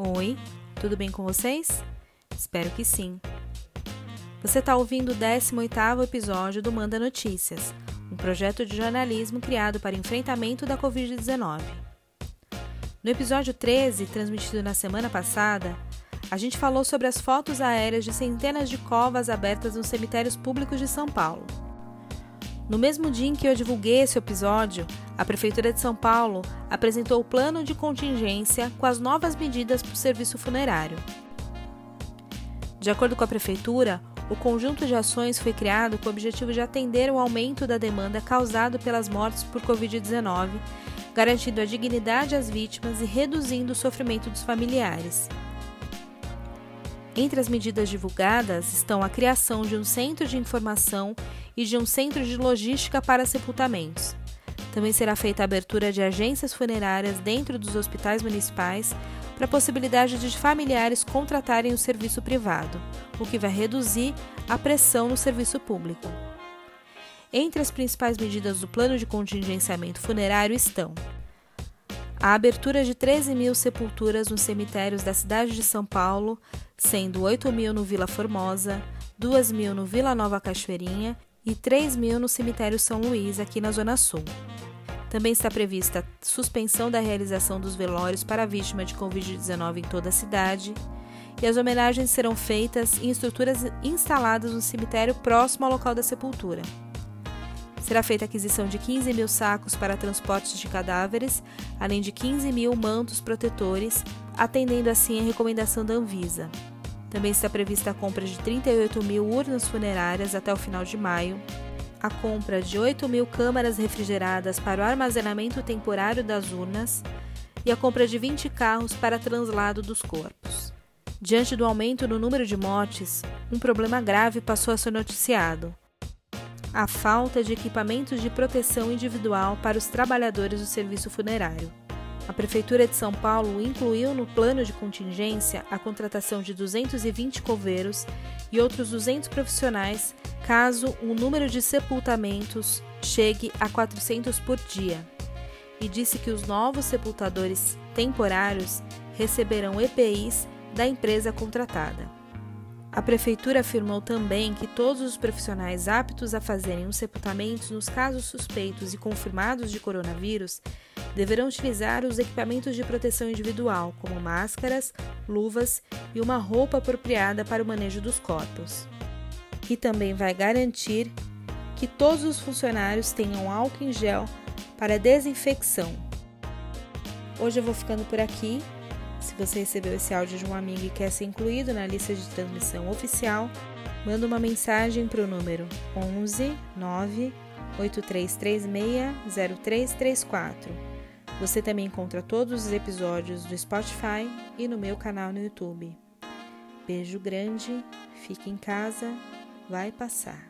Oi, tudo bem com vocês? Espero que sim. Você está ouvindo o 18º episódio do Manda Notícias, um projeto de jornalismo criado para enfrentamento da Covid-19. No episódio 13, transmitido na semana passada, a gente falou sobre as fotos aéreas de centenas de covas abertas nos cemitérios públicos de São Paulo. No mesmo dia em que eu divulguei esse episódio, a Prefeitura de São Paulo apresentou o plano de contingência com as novas medidas para o serviço funerário. De acordo com a Prefeitura, o conjunto de ações foi criado com o objetivo de atender o aumento da demanda causado pelas mortes por Covid-19, garantindo a dignidade às vítimas e reduzindo o sofrimento dos familiares. Entre as medidas divulgadas estão a criação de um centro de informação e de um centro de logística para sepultamentos. Também será feita a abertura de agências funerárias dentro dos hospitais municipais para a possibilidade de familiares contratarem o serviço privado, o que vai reduzir a pressão no serviço público. Entre as principais medidas do plano de contingenciamento funerário estão a abertura de 13 mil sepulturas nos cemitérios da cidade de São Paulo, sendo 8 mil no Vila Formosa, 2 mil no Vila Nova Cachoeirinha e 3 mil no cemitério São Luís, aqui na Zona Sul. Também está prevista a suspensão da realização dos velórios para vítima de Covid-19 em toda a cidade, e as homenagens serão feitas em estruturas instaladas no cemitério próximo ao local da sepultura. Será feita a aquisição de 15 mil sacos para transportes de cadáveres, além de 15 mil mantos protetores, atendendo assim a recomendação da Anvisa. Também está prevista a compra de 38 mil urnas funerárias até o final de maio, a compra de 8 mil câmaras refrigeradas para o armazenamento temporário das urnas e a compra de 20 carros para translado dos corpos. Diante do aumento no número de mortes, um problema grave passou a ser noticiado a falta de equipamentos de proteção individual para os trabalhadores do serviço funerário. A Prefeitura de São Paulo incluiu no plano de contingência a contratação de 220 coveiros e outros 200 profissionais caso o número de sepultamentos chegue a 400 por dia. E disse que os novos sepultadores temporários receberão EPIs da empresa contratada. A prefeitura afirmou também que todos os profissionais aptos a fazerem os sepultamentos nos casos suspeitos e confirmados de coronavírus deverão utilizar os equipamentos de proteção individual, como máscaras, luvas e uma roupa apropriada para o manejo dos corpos. E também vai garantir que todos os funcionários tenham álcool em gel para desinfecção. Hoje eu vou ficando por aqui. Se você recebeu esse áudio de um amigo e quer ser incluído na lista de transmissão oficial, manda uma mensagem para o número 11 9 8336 0334. Você também encontra todos os episódios do Spotify e no meu canal no YouTube. Beijo grande, fique em casa, vai passar.